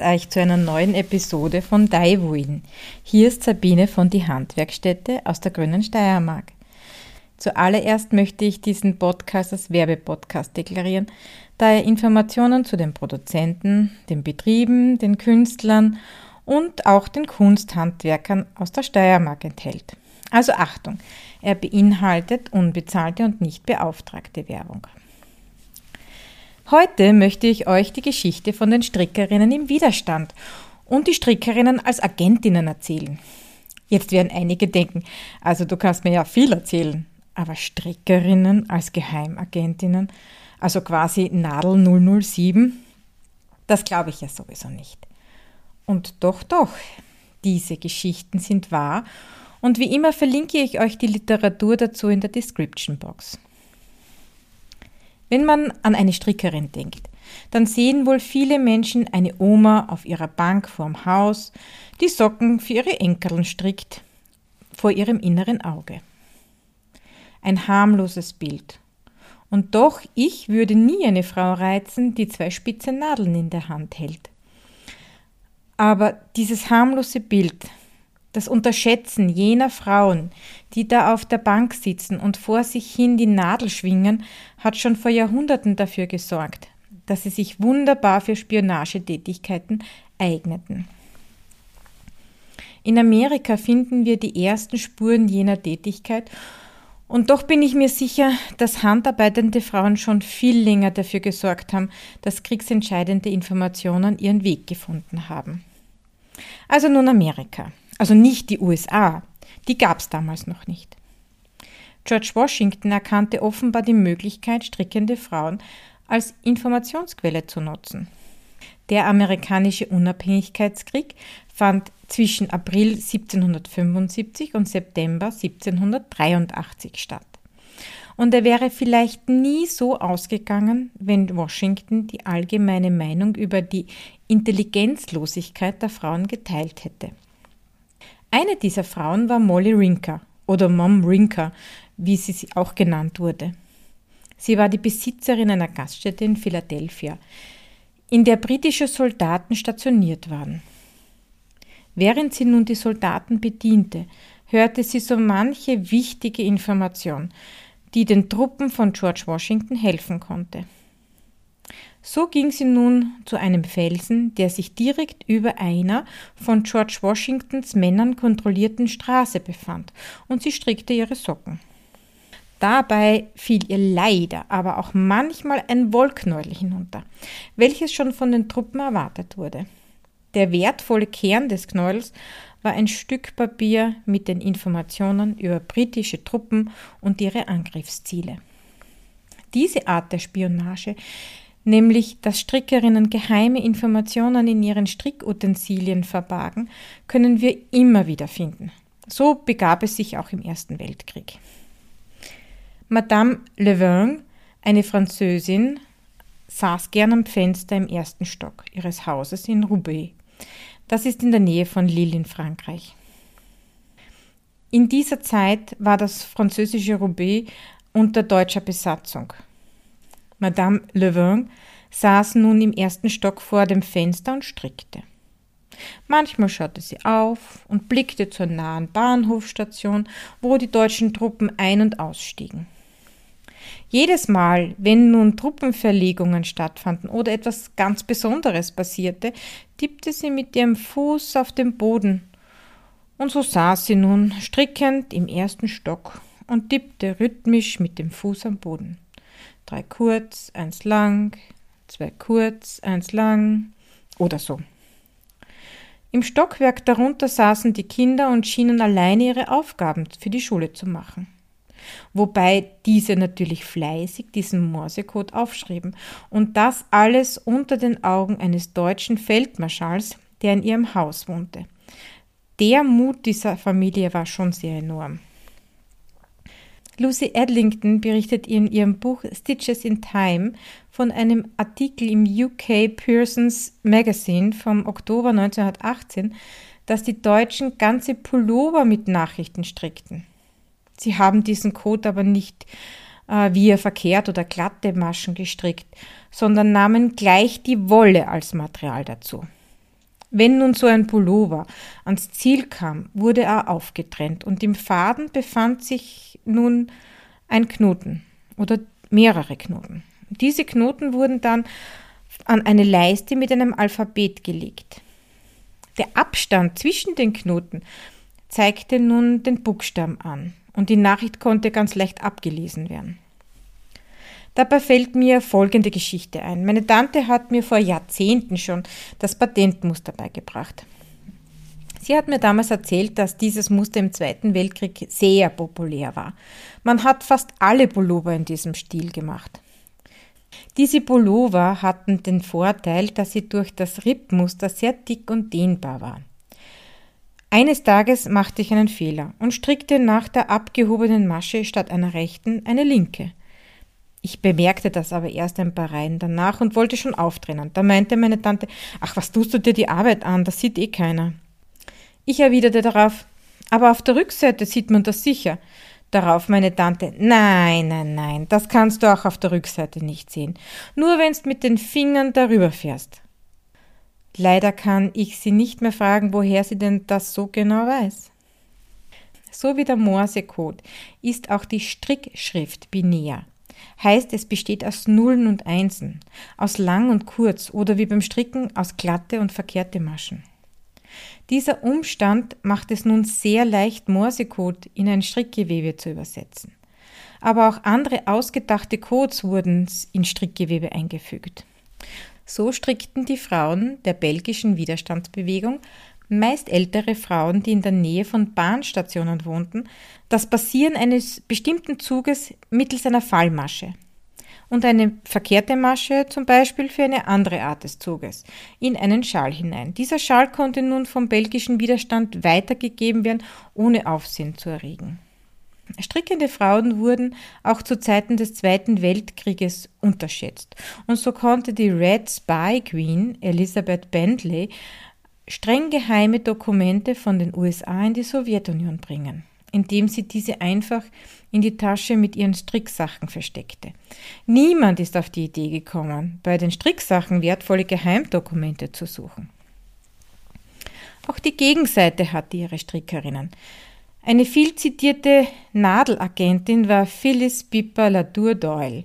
Euch zu einer neuen Episode von Daiwuin. Hier ist Sabine von Die Handwerkstätte aus der Grünen Steiermark. Zuallererst möchte ich diesen Podcast als Werbepodcast deklarieren, da er Informationen zu den Produzenten, den Betrieben, den Künstlern und auch den Kunsthandwerkern aus der Steiermark enthält. Also Achtung, er beinhaltet unbezahlte und nicht beauftragte Werbung. Heute möchte ich euch die Geschichte von den Strickerinnen im Widerstand und die Strickerinnen als Agentinnen erzählen. Jetzt werden einige denken, also du kannst mir ja viel erzählen, aber Strickerinnen als Geheimagentinnen, also quasi Nadel 007, das glaube ich ja sowieso nicht. Und doch, doch, diese Geschichten sind wahr und wie immer verlinke ich euch die Literatur dazu in der Description Box. Wenn man an eine Strickerin denkt, dann sehen wohl viele Menschen eine Oma auf ihrer Bank vorm Haus, die Socken für ihre Enkeln strickt, vor ihrem inneren Auge. Ein harmloses Bild. Und doch, ich würde nie eine Frau reizen, die zwei spitze Nadeln in der Hand hält. Aber dieses harmlose Bild, das Unterschätzen jener Frauen, die da auf der Bank sitzen und vor sich hin die Nadel schwingen, hat schon vor Jahrhunderten dafür gesorgt, dass sie sich wunderbar für Spionagetätigkeiten eigneten. In Amerika finden wir die ersten Spuren jener Tätigkeit und doch bin ich mir sicher, dass handarbeitende Frauen schon viel länger dafür gesorgt haben, dass kriegsentscheidende Informationen ihren Weg gefunden haben. Also nun Amerika. Also nicht die USA, die gab es damals noch nicht. George Washington erkannte offenbar die Möglichkeit, strickende Frauen als Informationsquelle zu nutzen. Der amerikanische Unabhängigkeitskrieg fand zwischen April 1775 und September 1783 statt. Und er wäre vielleicht nie so ausgegangen, wenn Washington die allgemeine Meinung über die Intelligenzlosigkeit der Frauen geteilt hätte. Eine dieser Frauen war Molly Rinker oder Mom Rinker, wie sie auch genannt wurde. Sie war die Besitzerin einer Gaststätte in Philadelphia, in der britische Soldaten stationiert waren. Während sie nun die Soldaten bediente, hörte sie so manche wichtige Information, die den Truppen von George Washington helfen konnte. So ging sie nun zu einem Felsen, der sich direkt über einer von George Washingtons Männern kontrollierten Straße befand, und sie strickte ihre Socken. Dabei fiel ihr leider aber auch manchmal ein Wollknäuel hinunter, welches schon von den Truppen erwartet wurde. Der wertvolle Kern des Knäuels war ein Stück Papier mit den Informationen über britische Truppen und ihre Angriffsziele. Diese Art der Spionage nämlich dass Strickerinnen geheime Informationen in ihren Strickutensilien verbargen, können wir immer wieder finden. So begab es sich auch im Ersten Weltkrieg. Madame Levin, eine Französin, saß gern am Fenster im ersten Stock ihres Hauses in Roubaix. Das ist in der Nähe von Lille in Frankreich. In dieser Zeit war das französische Roubaix unter deutscher Besatzung. Madame Levin saß nun im ersten Stock vor dem Fenster und strickte. Manchmal schaute sie auf und blickte zur nahen Bahnhofstation, wo die deutschen Truppen ein- und ausstiegen. Jedes Mal, wenn nun Truppenverlegungen stattfanden oder etwas ganz Besonderes passierte, tippte sie mit ihrem Fuß auf den Boden. Und so saß sie nun strickend im ersten Stock und tippte rhythmisch mit dem Fuß am Boden drei kurz, eins lang, zwei kurz, eins lang oder so. Im Stockwerk darunter saßen die Kinder und schienen alleine ihre Aufgaben für die Schule zu machen. Wobei diese natürlich fleißig diesen Morsecode aufschrieben und das alles unter den Augen eines deutschen Feldmarschalls, der in ihrem Haus wohnte. Der Mut dieser Familie war schon sehr enorm. Lucy Edlington berichtet in ihrem Buch Stitches in Time von einem Artikel im UK Pearson's Magazine vom Oktober 1918, dass die Deutschen ganze Pullover mit Nachrichten strickten. Sie haben diesen Code aber nicht äh, wie verkehrt oder glatte Maschen gestrickt, sondern nahmen gleich die Wolle als Material dazu. Wenn nun so ein Pullover ans Ziel kam, wurde er aufgetrennt und im Faden befand sich nun ein Knoten oder mehrere Knoten. Diese Knoten wurden dann an eine Leiste mit einem Alphabet gelegt. Der Abstand zwischen den Knoten zeigte nun den Buchstaben an und die Nachricht konnte ganz leicht abgelesen werden. Dabei fällt mir folgende Geschichte ein. Meine Tante hat mir vor Jahrzehnten schon das Patentmuster beigebracht. Sie hat mir damals erzählt, dass dieses Muster im Zweiten Weltkrieg sehr populär war. Man hat fast alle Pullover in diesem Stil gemacht. Diese Pullover hatten den Vorteil, dass sie durch das Rippmuster sehr dick und dehnbar waren. Eines Tages machte ich einen Fehler und strickte nach der abgehobenen Masche statt einer rechten eine linke. Ich bemerkte das aber erst ein paar Reihen danach und wollte schon auftrennen. Da meinte meine Tante, ach, was tust du dir die Arbeit an, das sieht eh keiner. Ich erwiderte darauf, aber auf der Rückseite sieht man das sicher. Darauf meine Tante, nein, nein, nein, das kannst du auch auf der Rückseite nicht sehen. Nur wenn's mit den Fingern darüber fährst. Leider kann ich sie nicht mehr fragen, woher sie denn das so genau weiß. So wie der Morsecode ist auch die Strickschrift binär heißt es besteht aus Nullen und Einsen, aus lang und kurz oder wie beim Stricken aus glatte und verkehrte Maschen. Dieser Umstand macht es nun sehr leicht, Morsecode in ein Strickgewebe zu übersetzen. Aber auch andere ausgedachte Codes wurden in Strickgewebe eingefügt. So strickten die Frauen der belgischen Widerstandsbewegung meist ältere Frauen, die in der Nähe von Bahnstationen wohnten, das Passieren eines bestimmten Zuges mittels einer Fallmasche und eine verkehrte Masche zum Beispiel für eine andere Art des Zuges in einen Schal hinein. Dieser Schal konnte nun vom belgischen Widerstand weitergegeben werden, ohne Aufsehen zu erregen. Strickende Frauen wurden auch zu Zeiten des Zweiten Weltkrieges unterschätzt. Und so konnte die Red Spy Queen Elizabeth Bentley streng geheime Dokumente von den USA in die Sowjetunion bringen, indem sie diese einfach in die Tasche mit ihren Stricksachen versteckte. Niemand ist auf die Idee gekommen, bei den Stricksachen wertvolle Geheimdokumente zu suchen. Auch die Gegenseite hatte ihre Strickerinnen. Eine viel zitierte Nadelagentin war Phyllis Pippa Latour Doyle,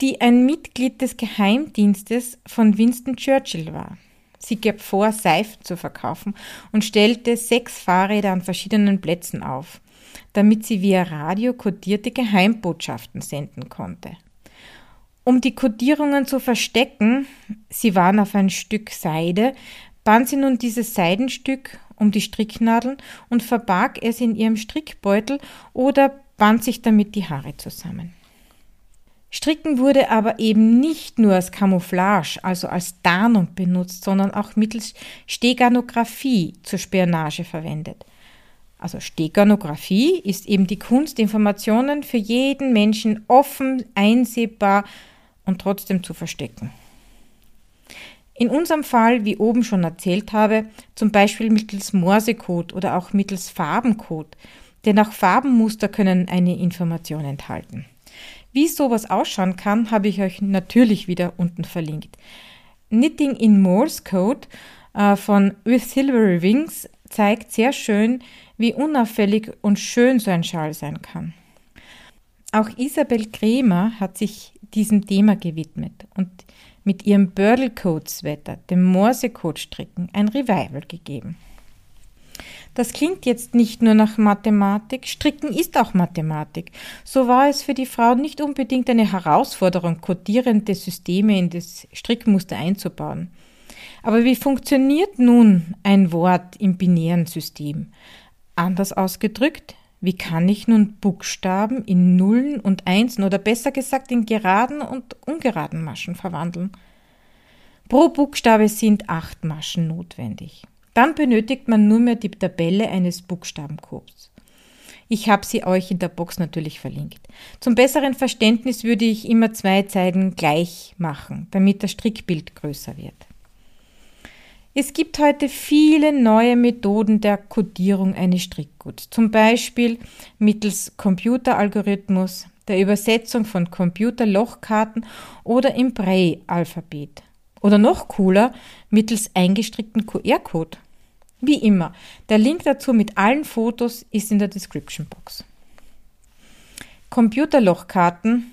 die ein Mitglied des Geheimdienstes von Winston Churchill war. Sie gab vor, Seifen zu verkaufen und stellte sechs Fahrräder an verschiedenen Plätzen auf, damit sie via Radio kodierte Geheimbotschaften senden konnte. Um die Kodierungen zu verstecken, sie waren auf ein Stück Seide, band sie nun dieses Seidenstück um die Stricknadeln und verbarg es in ihrem Strickbeutel oder band sich damit die Haare zusammen. Stricken wurde aber eben nicht nur als Camouflage, also als Tarnung benutzt, sondern auch mittels Steganographie zur Spionage verwendet. Also Steganographie ist eben die Kunst, Informationen für jeden Menschen offen, einsehbar und trotzdem zu verstecken. In unserem Fall, wie oben schon erzählt habe, zum Beispiel mittels Morsecode oder auch mittels Farbencode, denn auch Farbenmuster können eine Information enthalten. Wie sowas ausschauen kann, habe ich euch natürlich wieder unten verlinkt. Knitting in Morse Code äh, von With Silvery Wings zeigt sehr schön, wie unauffällig und schön so ein Schal sein kann. Auch Isabel Kremer hat sich diesem Thema gewidmet und mit ihrem Bördel Code Sweater, dem Morse Code Stricken, ein Revival gegeben. Das klingt jetzt nicht nur nach Mathematik, Stricken ist auch Mathematik. So war es für die Frauen nicht unbedingt eine Herausforderung, kodierende Systeme in das Strickmuster einzubauen. Aber wie funktioniert nun ein Wort im binären System? Anders ausgedrückt, wie kann ich nun Buchstaben in Nullen und Einsen oder besser gesagt in geraden und ungeraden Maschen verwandeln? Pro Buchstabe sind acht Maschen notwendig. Dann benötigt man nur mehr die Tabelle eines Buchstabencodes. Ich habe sie euch in der Box natürlich verlinkt. Zum besseren Verständnis würde ich immer zwei Zeiten gleich machen, damit das Strickbild größer wird. Es gibt heute viele neue Methoden der Codierung eines Strickguts, zum Beispiel mittels Computeralgorithmus, der Übersetzung von Computerlochkarten oder im Braille-Alphabet. Oder noch cooler, mittels eingestrickten QR-Code. Wie immer, der Link dazu mit allen Fotos ist in der Description Box. Computerlochkarten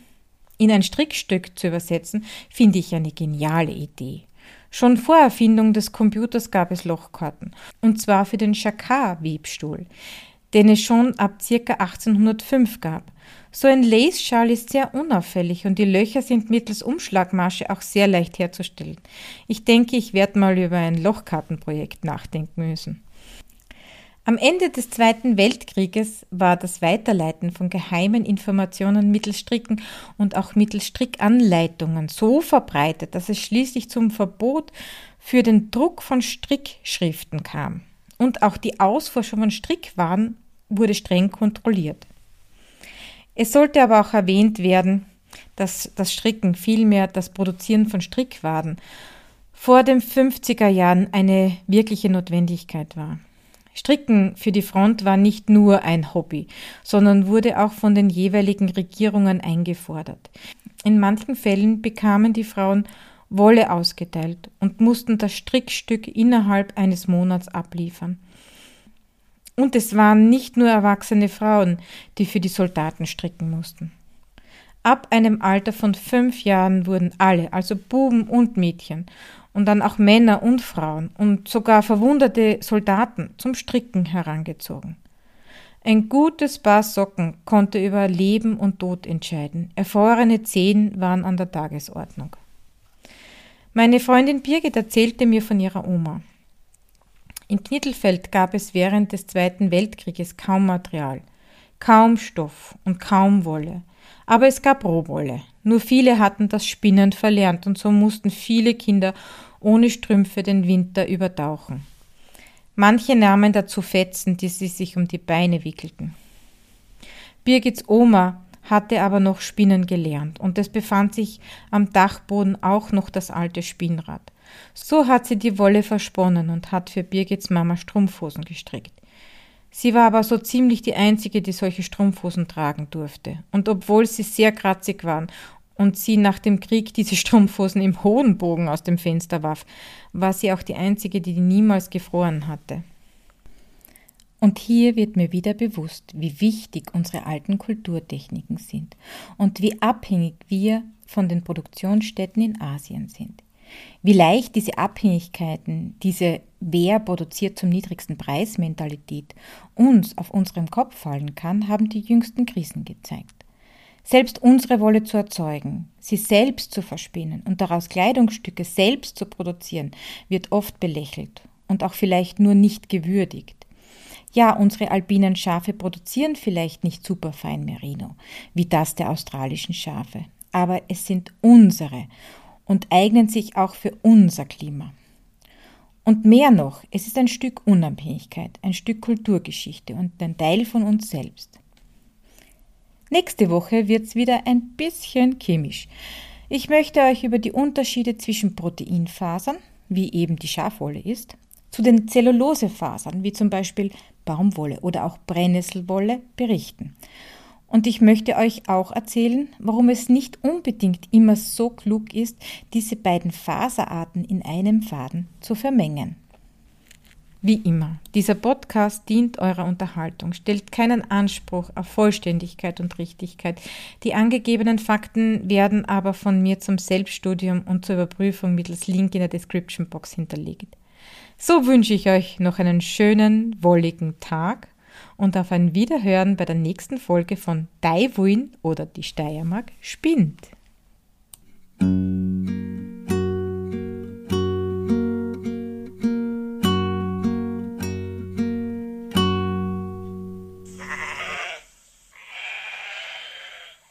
in ein Strickstück zu übersetzen, finde ich eine geniale Idee. Schon vor Erfindung des Computers gab es Lochkarten, und zwar für den Jacquard-Webstuhl, den es schon ab ca. 1805 gab. So ein Lace-Schal ist sehr unauffällig und die Löcher sind mittels Umschlagmasche auch sehr leicht herzustellen. Ich denke, ich werde mal über ein Lochkartenprojekt nachdenken müssen. Am Ende des Zweiten Weltkrieges war das Weiterleiten von geheimen Informationen mittels Stricken und auch mittels Strickanleitungen so verbreitet, dass es schließlich zum Verbot für den Druck von Strickschriften kam. Und auch die Ausforschung von Strickwaren wurde streng kontrolliert. Es sollte aber auch erwähnt werden, dass das Stricken, vielmehr das Produzieren von Strickwaden, vor den 50er Jahren eine wirkliche Notwendigkeit war. Stricken für die Front war nicht nur ein Hobby, sondern wurde auch von den jeweiligen Regierungen eingefordert. In manchen Fällen bekamen die Frauen Wolle ausgeteilt und mussten das Strickstück innerhalb eines Monats abliefern. Und es waren nicht nur erwachsene Frauen, die für die Soldaten stricken mussten. Ab einem Alter von fünf Jahren wurden alle, also Buben und Mädchen, und dann auch Männer und Frauen und sogar verwundete Soldaten zum Stricken herangezogen. Ein gutes Paar Socken konnte über Leben und Tod entscheiden. Erfrorene Zehen waren an der Tagesordnung. Meine Freundin Birgit erzählte mir von ihrer Oma. In Knittelfeld gab es während des Zweiten Weltkrieges kaum Material, kaum Stoff und kaum Wolle. Aber es gab Rohwolle. Nur viele hatten das Spinnen verlernt und so mussten viele Kinder ohne Strümpfe den Winter übertauchen. Manche nahmen dazu Fetzen, die sie sich um die Beine wickelten. Birgits Oma hatte aber noch Spinnen gelernt und es befand sich am Dachboden auch noch das alte Spinnrad. So hat sie die Wolle versponnen und hat für Birgits Mama Strumpfhosen gestrickt. Sie war aber so ziemlich die einzige, die solche Strumpfhosen tragen durfte. Und obwohl sie sehr kratzig waren und sie nach dem Krieg diese Strumpfhosen im hohen Bogen aus dem Fenster warf, war sie auch die einzige, die niemals gefroren hatte. Und hier wird mir wieder bewusst, wie wichtig unsere alten Kulturtechniken sind und wie abhängig wir von den Produktionsstätten in Asien sind. Wie leicht diese Abhängigkeiten, diese Wer produziert zum niedrigsten Preis Mentalität uns auf unserem Kopf fallen kann, haben die jüngsten Krisen gezeigt. Selbst unsere Wolle zu erzeugen, sie selbst zu verspinnen und daraus Kleidungsstücke selbst zu produzieren, wird oft belächelt und auch vielleicht nur nicht gewürdigt. Ja, unsere alpinen Schafe produzieren vielleicht nicht superfein Merino, wie das der australischen Schafe, aber es sind unsere und eignen sich auch für unser Klima. Und mehr noch, es ist ein Stück Unabhängigkeit, ein Stück Kulturgeschichte und ein Teil von uns selbst. Nächste Woche wird es wieder ein bisschen chemisch. Ich möchte euch über die Unterschiede zwischen Proteinfasern, wie eben die Schafwolle ist, zu den Zellulosefasern, wie zum Beispiel Baumwolle oder auch Brennnesselwolle, berichten und ich möchte euch auch erzählen, warum es nicht unbedingt immer so klug ist, diese beiden Faserarten in einem Faden zu vermengen. Wie immer, dieser Podcast dient eurer Unterhaltung, stellt keinen Anspruch auf Vollständigkeit und Richtigkeit. Die angegebenen Fakten werden aber von mir zum Selbststudium und zur Überprüfung mittels Link in der Description Box hinterlegt. So wünsche ich euch noch einen schönen, wolligen Tag und auf ein Wiederhören bei der nächsten Folge von Daiwuin oder die Steiermark spinnt.